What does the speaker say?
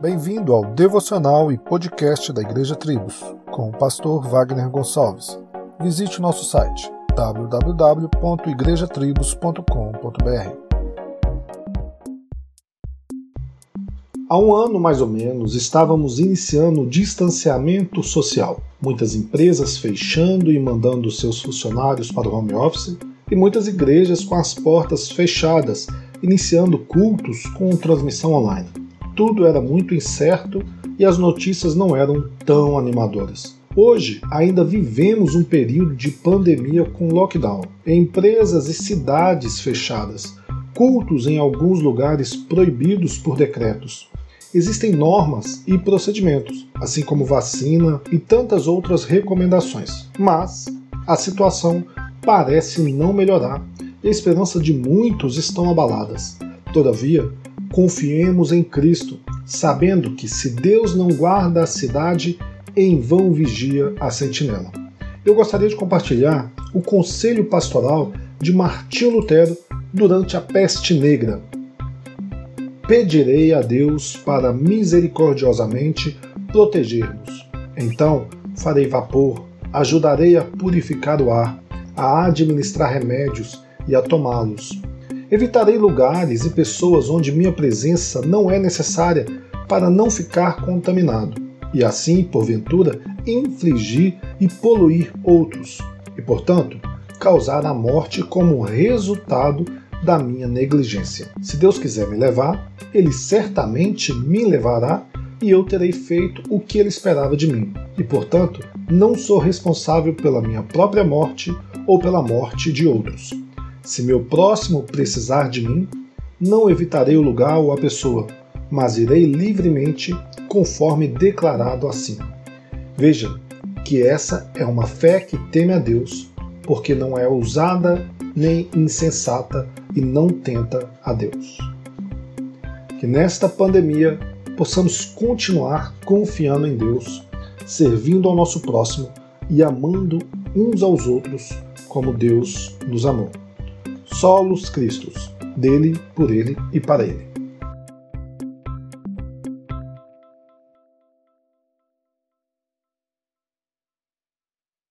Bem-vindo ao devocional e podcast da Igreja Tribos, com o pastor Wagner Gonçalves. Visite o nosso site www.igrejatribos.com.br. Há um ano mais ou menos estávamos iniciando o distanciamento social. Muitas empresas fechando e mandando seus funcionários para o home office e muitas igrejas com as portas fechadas, iniciando cultos com transmissão online tudo era muito incerto e as notícias não eram tão animadoras. Hoje ainda vivemos um período de pandemia com lockdown, empresas e cidades fechadas, cultos em alguns lugares proibidos por decretos. Existem normas e procedimentos, assim como vacina e tantas outras recomendações. Mas a situação parece não melhorar e a esperança de muitos estão abaladas. Todavia, Confiemos em Cristo, sabendo que se Deus não guarda a cidade, em vão vigia a sentinela. Eu gostaria de compartilhar o conselho pastoral de Martinho Lutero durante a peste negra. Pedirei a Deus para misericordiosamente proteger-nos. Então farei vapor, ajudarei a purificar o ar, a administrar remédios e a tomá-los Evitarei lugares e pessoas onde minha presença não é necessária para não ficar contaminado e assim, porventura, infligir e poluir outros, e, portanto, causar a morte como resultado da minha negligência. Se Deus quiser me levar, Ele certamente me levará e eu terei feito o que Ele esperava de mim, e, portanto, não sou responsável pela minha própria morte ou pela morte de outros. Se meu próximo precisar de mim, não evitarei o lugar ou a pessoa, mas irei livremente conforme declarado acima. Veja que essa é uma fé que teme a Deus, porque não é ousada nem insensata e não tenta a Deus. Que nesta pandemia possamos continuar confiando em Deus, servindo ao nosso próximo e amando uns aos outros como Deus nos amou. Solos Cristos, dele, por ele e para ele.